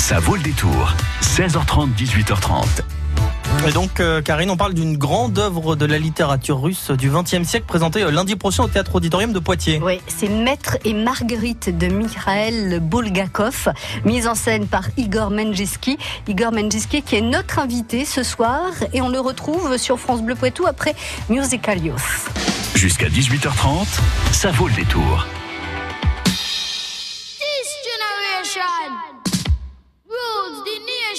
Ça vaut le détour. 16h30, 18h30. Et donc, euh, Karine, on parle d'une grande œuvre de la littérature russe du XXe siècle présentée euh, lundi prochain au Théâtre Auditorium de Poitiers. Oui, c'est Maître et Marguerite de Mikhail Bulgakov, mise en scène par Igor Menjiski. Igor Menjiski qui est notre invité ce soir et on le retrouve sur France Bleu Poitou après Musicalios. Jusqu'à 18h30, ça vaut le détour.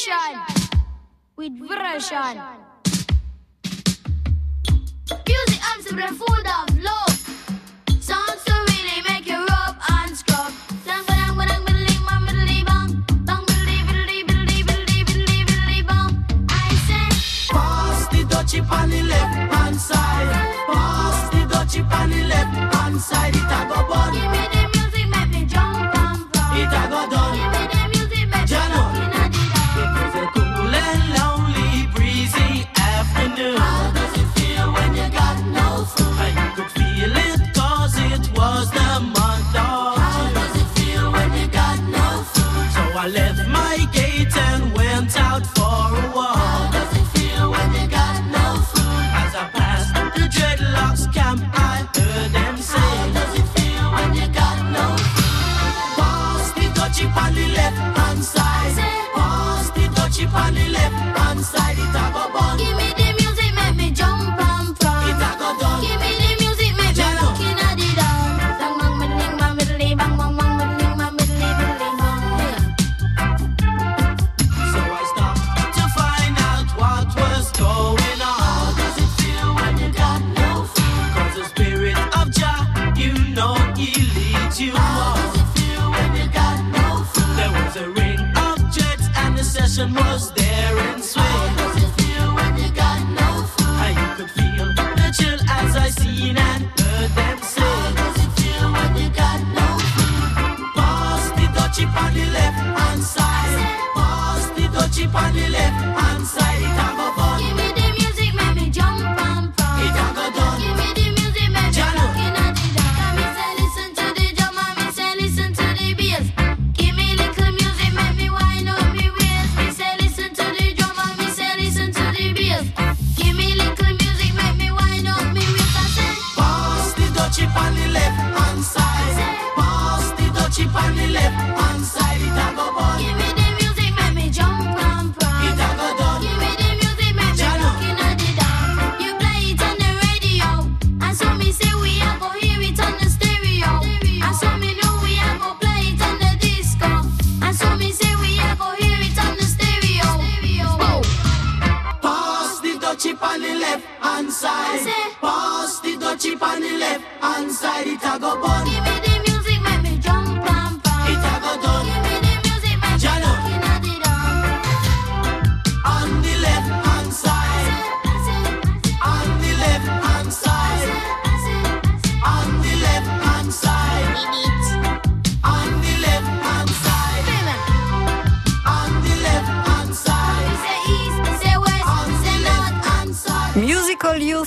Vibration. With vibration. Music, I'm the food of love. Was. there.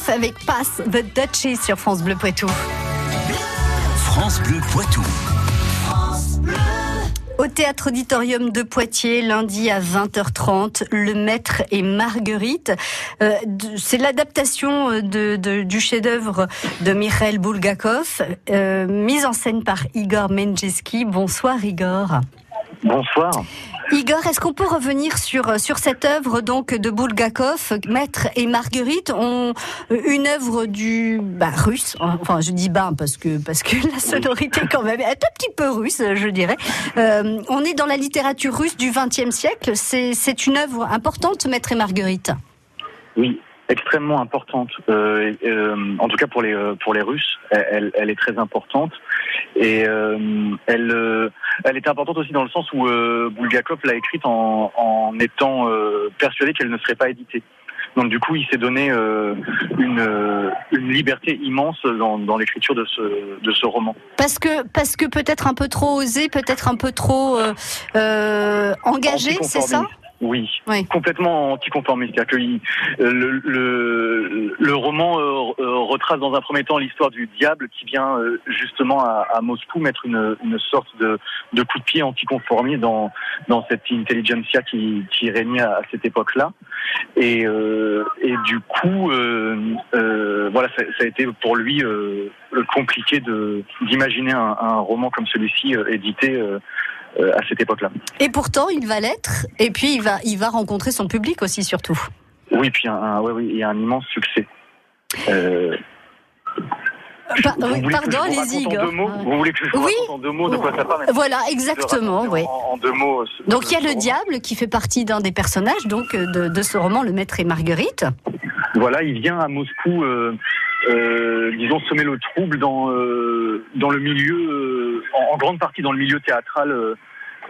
Avec Pass the Duchess sur France Bleu Poitou. France Bleu Poitou. Au théâtre auditorium de Poitiers, lundi à 20h30, Le Maître et Marguerite. Euh, c'est l'adaptation euh, du chef-d'œuvre de Mikhail Bulgakov, euh, mise en scène par Igor Menjeski. Bonsoir Igor. Bonsoir. Igor, est-ce qu'on peut revenir sur euh, sur cette œuvre donc de Bulgakov, Maître et Marguerite, euh, une œuvre du bah, russe. Hein, enfin, je dis bah parce que parce que la sonorité quand même est un petit peu russe, je dirais. Euh, on est dans la littérature russe du XXe siècle. C'est c'est une œuvre importante, Maître et Marguerite? Oui, extrêmement importante. Euh, euh, en tout cas pour les euh, pour les Russes, elle, elle est très importante et elle elle est importante aussi dans le sens où Bulgakov l'a écrite en, en étant persuadé qu'elle ne serait pas éditée. Donc du coup, il s'est donné une, une, liberté immense dans, dans l'écriture de ce, de ce roman. Parce que, parce que peut-être un peu trop osé, peut-être un peu trop engagé, c'est ça? Oui, Oui. complètement anticonformiste. C'est-à-dire que euh, le, le, le roman euh, euh, retrace dans un premier temps l'histoire du diable qui vient euh, justement à, à Moscou mettre une, une sorte de, de coup de pied anticonformiste dans, dans cette intelligentsia qui, qui régnait à, à cette époque-là. Et, euh, et du coup, euh, euh, voilà, ça, ça a été pour lui euh, compliqué de d'imaginer un, un roman comme celui-ci euh, édité à cette époque-là. Et pourtant, il va l'être. Et puis, il va, il va rencontrer son public aussi, surtout. Oui, puis un, un- ouais, oui, il y a un immense succès. Euh, Pa- vous oui, pardon, allez-y, raconte en Igor. deux mots Ouais. Vous voulez que je vous Oui. raconte en deux mots de quoi ça parle Voilà, exactement, oui. En, en deux mots. euh, Donc, il y a le roman. diable qui fait partie d'un des personnages donc euh, de, de ce roman, Le Maître et Marguerite. Voilà, il vient à Moscou, euh, euh, disons, semer le trouble dans, euh, dans le milieu, euh, en, en grande partie dans le milieu théâtral euh,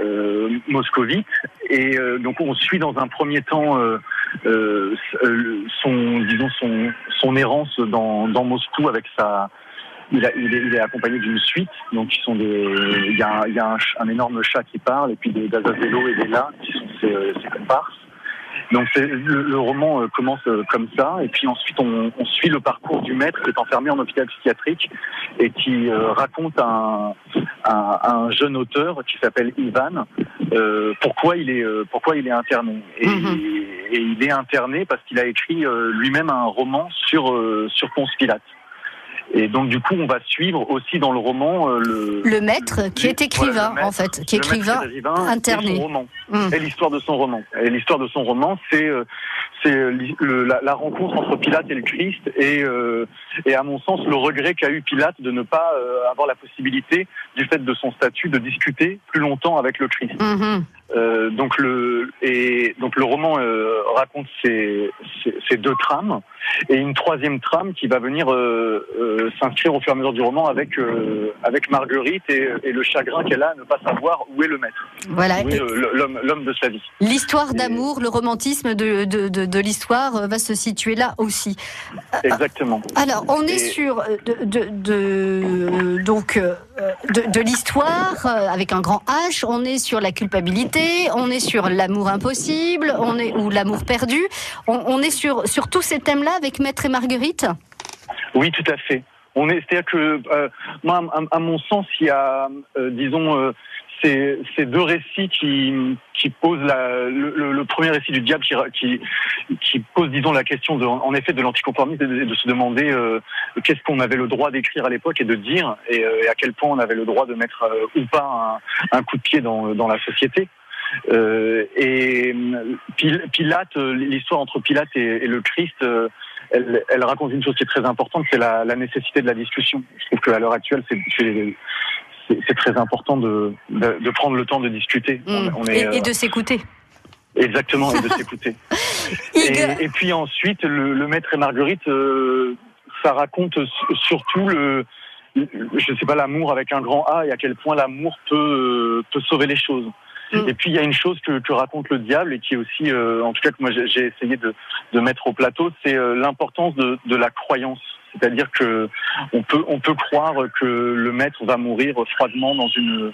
euh, moscovite. Et euh, donc, on suit dans un premier temps euh, euh, euh, son, disons, son, son errance dans, dans Moscou avec sa. Il, a- il est, il est accompagné d'une suite, donc ils sont des, il y a, il y a un, un énorme chat qui parle, et puis des d'Azazello et des là qui sont ses, euh, ses comparses. Donc le, le roman euh, commence euh, comme ça, et puis ensuite on, on suit le parcours du maître qui est enfermé en hôpital psychiatrique et qui euh, raconte à un, à un jeune auteur qui s'appelle Ivan euh, pourquoi il est euh, pourquoi il est interné. Et, Mhm. et il est interné parce qu'il a écrit euh, lui-même un roman sur euh, sur Ponce Pilate. Et donc du coup on va suivre aussi dans le roman euh, le Le maître qui est écrivain, Voilà, le maître, en fait, qui est écrivain. interné. et roman Hum. et l'histoire de son roman. Et l'histoire de son roman, c'est euh, c'est euh, la, la rencontre entre Pilate et le Christ, et, euh, et à mon sens le regret qu'a eu Pilate de ne pas euh, avoir la possibilité, du fait de son statut, de discuter plus longtemps avec le Christ. Mhm. Euh, donc le et donc le roman euh, raconte ces, ces, ces deux trames et une troisième trame qui va venir euh, s'inscrire au fur et à mesure du roman avec avec Marguerite et, et le chagrin qu'elle a à ne pas savoir où est le maître, Voilà. l'homme l'homme de sa vie. L'histoire Et- d'amour, le romantisme de, de, de, de l'histoire va se situer là aussi. Exactement. Alors, on est Et- sur de, de, de- donc de, de l'histoire avec un grand H. On est sur la culpabilité. On est sur l'amour impossible. On est ou l'amour perdu. On, est sur sur tous ces thèmes-là avec Maître et Marguerite? Oui, tout à fait. On est, c'est-à-dire que euh, à, mon sens, il y a, euh, disons, euh, ces, deux récits qui, posent le, premier récit du diable qui, pose, disons, la question de, en effet de l'anticonformisme et de, se demander qu'est-ce qu'on avait le droit d'écrire à l'époque et de dire et, à quel point on avait le droit de mettre ou pas un, coup de pied dans la société. Euh, et euh, Pil- Pilate, euh, l'histoire entre Pilate et, et le Christ, elle, elle raconte une chose qui est très importante, c'est la, la nécessité de la discussion. Je trouve qu'à l'heure actuelle, c'est- très important de, de, de prendre le temps de discuter. Mm. On, on et, est, et de s'écouter. exactement et de s'écouter. Et, et puis ensuite, le, le maître et Marguerite, euh, ça raconte surtout le, je sais pas, l'amour avec un grand A et à quel point l'amour peut peut sauver les choses. Mm. Et puis il y a une chose que, que raconte le diable et qui est aussi, euh, en tout cas que moi j'ai essayé de, de mettre au plateau, c'est euh, l'importance de, de la croyance. C'est-à-dire que on peut on peut croire que le maître va mourir froidement dans une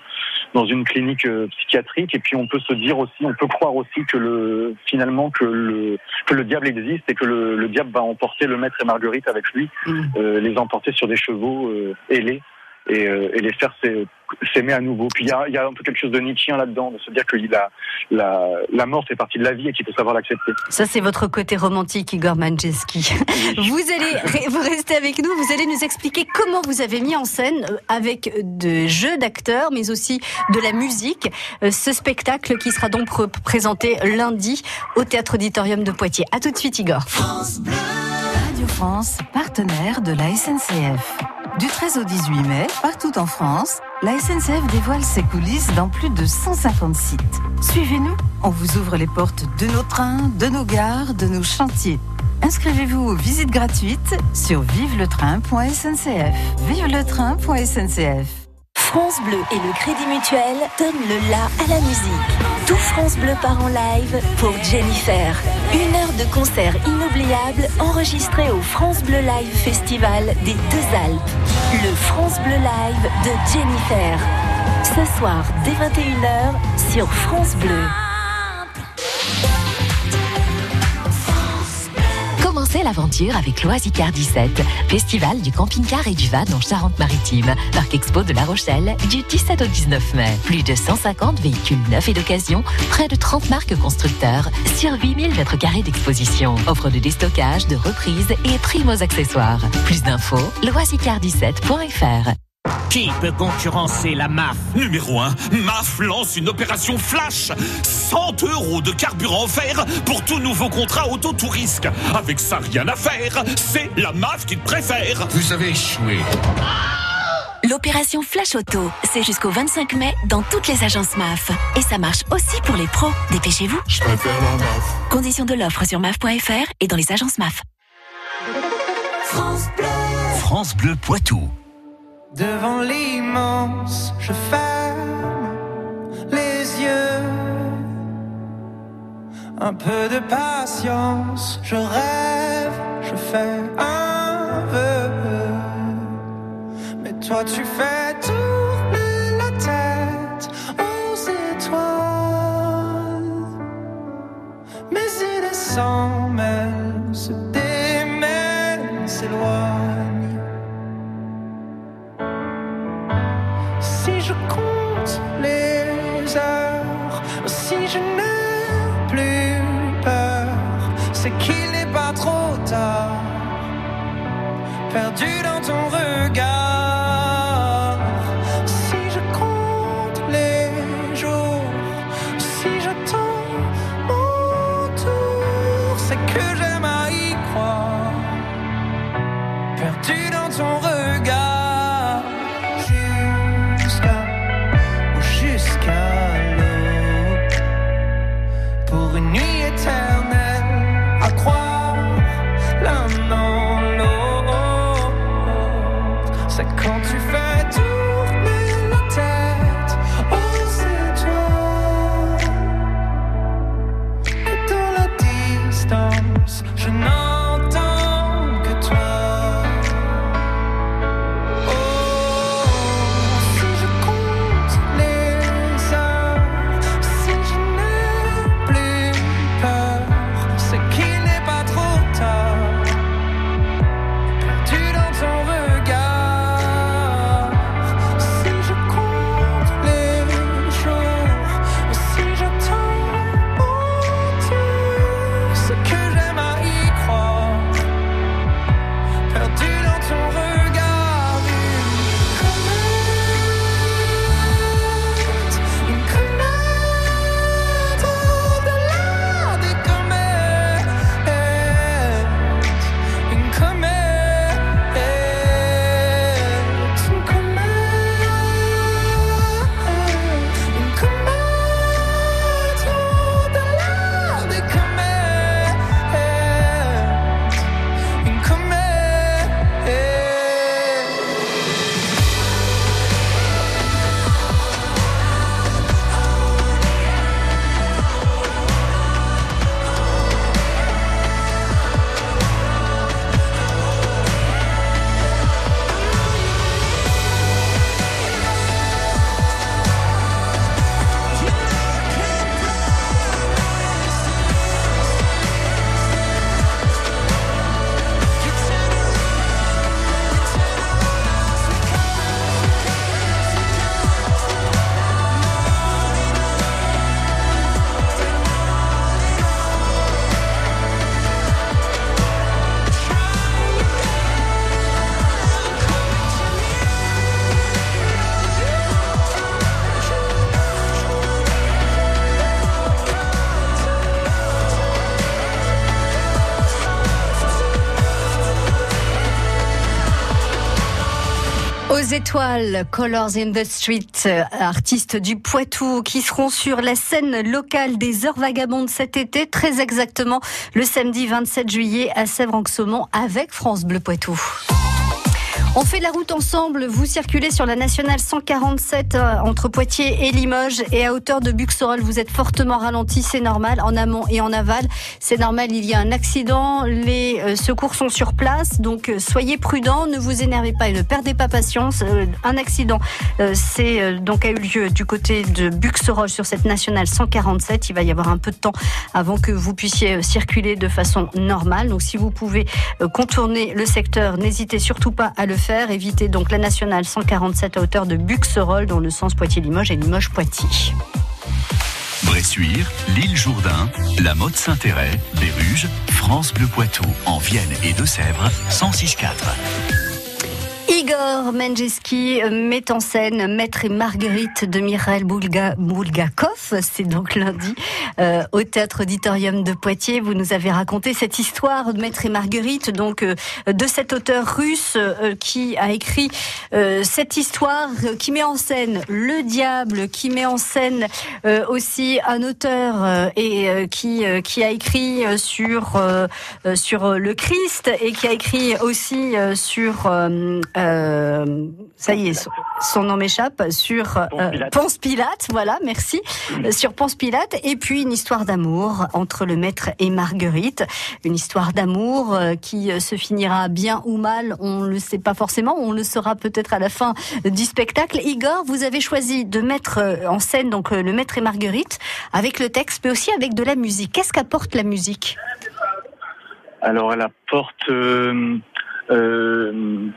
dans une clinique euh, psychiatrique et puis on peut se dire aussi on peut croire aussi que le finalement que le que le diable existe et que le, le diable va emporter le maître et Marguerite avec lui Mm. euh, les emporter sur des chevaux euh, ailés et, euh, et les faire s'ai- s'aimer à nouveau. Puis il y a, y a un peu quelque chose de Nietzschien là-dedans, de se dire que la, la, la mort fait partie de la vie et qu'il faut savoir l'accepter. Ça, c'est votre côté romantique, Igor Manjeski. Vous allez vous restez avec nous, vous allez nous expliquer comment vous avez mis en scène euh, avec de jeux d'acteurs, mais aussi de la musique, euh, ce spectacle qui sera donc pr- présenté lundi au Théâtre Auditorium de Poitiers. À tout de suite, Igor. Radio France, partenaire de la SNCF. Du 13 au 18 mai, partout en France, la SNCF dévoile ses coulisses dans plus de 150 sites. Suivez-nous, on vous ouvre les portes de nos trains, de nos gares, de nos chantiers. Inscrivez-vous aux visites gratuites sur viveletrain.sncf. Viveletrain.sncf. France Bleu et le Crédit Mutuel donnent le la à la musique. Tout France Bleu part en live pour Jennifer. Une heure de concert inoubliable enregistré au France Bleu Live Festival des Deux Alpes. Le France Bleu Live de Jennifer. Ce soir dès 21h sur France Bleu. Commencez l'aventure avec l'Oisicar 17, festival du camping-car et du van en Charente-Maritime. Parc Expo de La Rochelle du 17 au 19 mai. Plus de 150 véhicules neufs et d'occasion, près de 30 marques constructeurs, sur 8000 mètres carrés d'exposition. Offre de déstockage, de reprise et prime aux accessoires. Plus d'infos, loisicar17.fr. Qui peut concurrencer la MAF Numéro 1, MAF lance une opération flash 100 euros de carburant offert pour tout nouveau contrat auto-tourisque. Avec ça, rien à faire. C'est la MAF qui te préfère. Vous avez échoué. L'opération Flash Auto, c'est jusqu'au 25 mai dans toutes les agences MAF. Et ça marche aussi pour les pros. Dépêchez-vous. Je préfère la MAF. Conditions de l'offre sur MAF.fr et dans les agences MAF. France Bleu. France Bleu Poitou. Devant l'immense, je ferme les yeux. Un peu de patience, je rêve, je fais un vœu. Mais toi, tu fais tourner la tête aux étoiles. Mes idées s'en mêlent, c'est qu'il n'est pas trop tard. Perdu C'est quand tu fais tourner étoiles, Colors in the Street, euh, artistes du Poitou qui seront sur la scène locale des Heures Vagabondes cet été, très exactement le samedi 27 juillet à Sèvres-en-Saumon avec France Bleu Poitou. On fait la route ensemble. Vous circulez sur la nationale 147 euh, entre Poitiers et Limoges et à hauteur de Buxerolles. Vous êtes fortement ralenti, c'est normal, en amont et en aval. C'est normal, il y a un accident. Les euh, secours sont sur place, donc euh, soyez prudents, ne vous énervez pas et ne perdez pas patience. Un accident, c'est donc a eu lieu du côté de Buxerolles sur cette nationale 147. Il va y avoir un peu de temps avant que vous puissiez circuler de façon normale. Donc si vous pouvez contourner le secteur, n'hésitez surtout pas à le faire. Évitez donc la nationale 147 à hauteur de Buxerolles dans le sens Poitiers-Limoges et Limoges-Poitiers. Bressuire, l'île Jourdain, la Motte Saint-Héret, Béruges, France Bleu Poitou, en Vienne et Deux-Sèvres, 106.4. Igor Menjeski met en scène Maître et Marguerite de Mireille Boulga, Boulgakov. C'est donc lundi euh, au Théâtre Auditorium de Poitiers. Vous nous avez raconté cette histoire de Maître et Marguerite, donc euh, de cet auteur russe euh, qui a écrit cette histoire, qui met en scène le diable, qui met en scène aussi un auteur et qui qui a écrit sur sur le Christ et qui a écrit aussi sur euh, ça y est son, nom m'échappe. Sur euh. Ponce Pilate. Voilà merci. Euh, sur Ponce Pilate et puis une histoire d'amour entre le maître et Marguerite. Une histoire d'amour euh, qui se finira bien ou mal on le sait pas forcément. On le saura peut-être à la fin du spectacle. Igor vous avez choisi de mettre en scène donc le maître et Marguerite avec le texte mais aussi avec de la musique. Qu'est-ce qu'apporte la musique? Alors elle apporte. euh,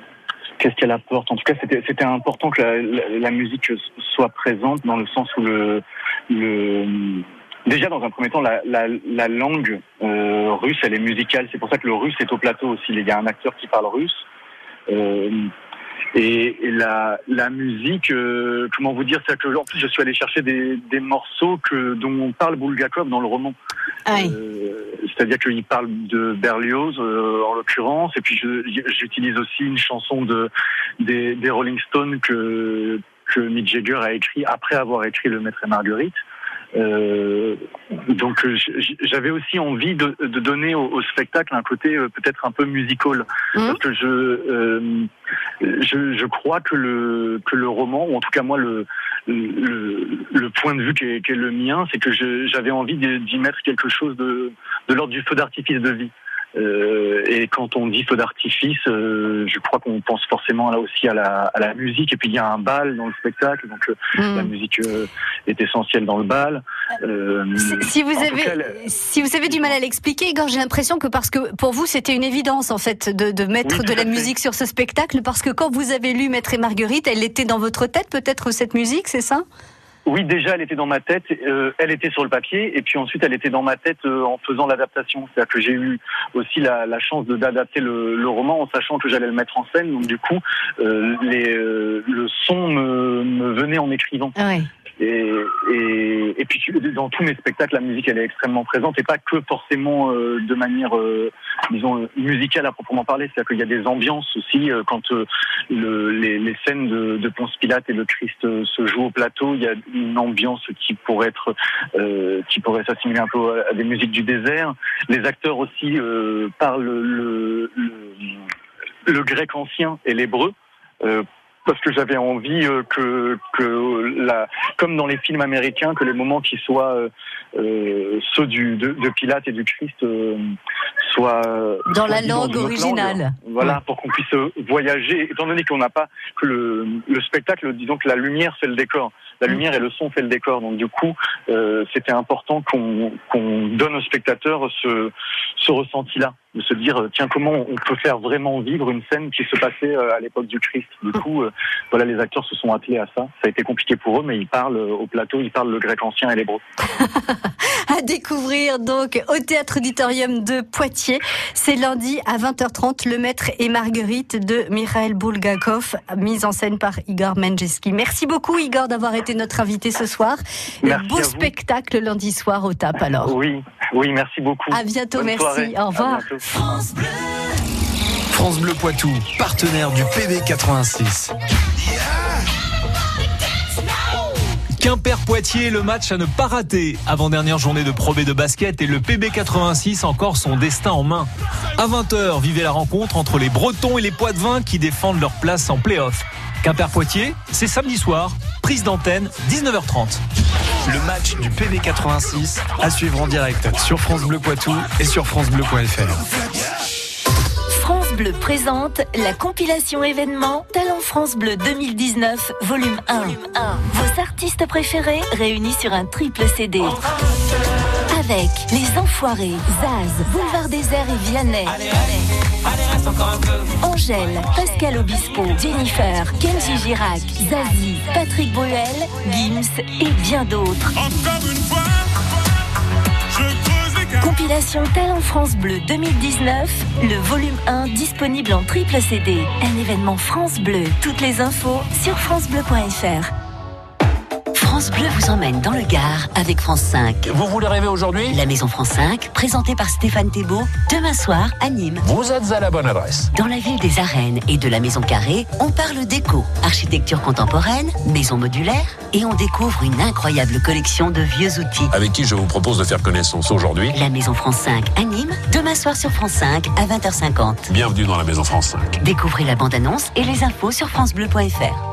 Qu'est-ce qu'elle apporte En tout cas, c'était c'était important que la, la- la musique soit présente dans le sens où le, le déjà dans un premier temps la, la, la langue euh, russe elle est musicale. C'est pour ça que le russe est au plateau aussi. Il y a un acteur qui parle russe. Euh, et, et la, la musique, euh, comment vous dire, c'est que en plus je suis allé chercher des, des morceaux que dont parle Bulgakov dans le roman. Euh, C'est-à-dire qu'il parle de Berlioz euh, en l'occurrence, et puis j'utilise aussi une chanson de des, des Rolling Stones que que Mick Jagger a écrit après avoir écrit Le Maître et Marguerite. Euh, donc euh, j'avais aussi envie de, de donner au, au spectacle un côté euh, peut-être un peu musical. Parce que je, euh, je je crois que le que le roman ou en tout cas moi le le, le point de vue qui est, qui est le mien c'est que j'avais envie d'y d'y mettre quelque chose de de l'ordre du feu d'artifice de vie euh, et quand on dit feu d'artifice, euh, je crois qu'on pense forcément là aussi à la, à la musique. Et puis il y a un bal dans le spectacle, donc euh, la musique euh, est essentielle dans le bal. Si vous avez, cas, si vous avez du mal à l'expliquer, Igor, j'ai l'impression que parce que pour vous c'était une évidence en fait de, de mettre Oui, de la fait. musique sur ce spectacle parce que quand vous avez lu Maître et Marguerite, elle était dans votre tête peut-être cette musique, c'est ça? Oui, déjà, elle était dans ma tête. euh, elle était sur le papier, et puis ensuite, elle était dans ma tête euh, en faisant l'adaptation. C'est-à-dire que j'ai eu aussi la, la chance d'adapter le, roman en sachant que j'allais le mettre en scène. Donc du coup, euh, les, le son me, me venait en écrivant. Et, puis dans tous mes spectacles, la musique elle est extrêmement présente et pas que forcément euh, de manière, euh, disons, musicale à proprement parler. C'est-à-dire qu'il y a des ambiances aussi euh, quand le, les, scènes de, de Ponce Pilate et le Christ se jouent au plateau. Il y a une ambiance qui pourrait qui pourrait s'assimiler un peu à, des musiques du désert. Les acteurs aussi parlent le, le, le grec ancien et l'hébreu. Euh, parce que j'avais envie euh, que, que la, comme dans les films américains, que les moments qui soient euh, euh, ceux du, de, de Pilate et du Christ euh, soient Dans soient la langue originale. langue. Voilà, pour qu'on puisse euh, voyager, étant donné qu'on n'a pas que le, le spectacle, disons que la lumière fait le décor, la lumière et le son fait le décor. Donc du coup, euh, c'était important qu'on qu'on donne au spectateur ce, ce ressenti-là, de se dire euh, tiens comment on peut faire vraiment vivre une scène qui se passait euh, à l'époque du Christ. Du coup, euh, voilà, les acteurs se sont attelés à ça. Ça a été compliqué pour eux, mais ils parlent au plateau, ils parlent le grec ancien et l'hébreu. à découvrir donc au Théâtre Auditorium de Poitiers. C'est lundi à 20h30, Le Maître et Marguerite de Mikhail Bulgakov, mise en scène par Igor Menjeski. Merci beaucoup Igor d'avoir été notre invité ce soir. Merci Beau spectacle lundi soir au TAP alors. Oui, oui, merci beaucoup. À bientôt, Bonne merci. soirée. Au À revoir. bientôt. France Bleu Poitou, partenaire du PB86. Quimper-Poitiers, le match à ne pas rater. Avant-dernière journée de Pro B de basket et le PB86 encore son destin en main. À 20h, vivez la rencontre entre les Bretons et les Poitevins qui défendent leur place en play-off. Quimper-Poitiers, c'est samedi soir, prise d'antenne, 19h30. Le match du PB86 à suivre en direct sur France Bleu Poitou et sur francebleu.fr. France Bleu présente la compilation événement Talent France Bleu 2019, volume 1. Vos artistes préférés réunis sur un triple CD. Avec Les Enfoirés, Zaz, Boulevard Désert et Vianney. Angèle, Pascal Obispo, Jennifer, Kenji Girac, Zazie, Patrick Bruel, Gims et bien d'autres. Compilation Talent France Bleu 2019, le volume 1 disponible en triple CD. Un événement France Bleu. Toutes les infos sur francebleu.fr. France Bleu vous emmène dans le Gard avec France 5. Vous voulez rêver aujourd'hui? La Maison France 5, présentée par Stéphane Thébault, demain soir à Nîmes. Vous êtes à la bonne adresse. Dans la ville des arènes et de la Maison Carrée, on parle déco, architecture contemporaine, maison modulaire et on découvre une incroyable collection de vieux outils. Avec qui je vous propose de faire connaissance aujourd'hui? La Maison France 5 à Nîmes, demain soir sur France 5 à 20h50. Bienvenue dans la Maison France 5. Découvrez la bande-annonce et les infos sur francebleu.fr.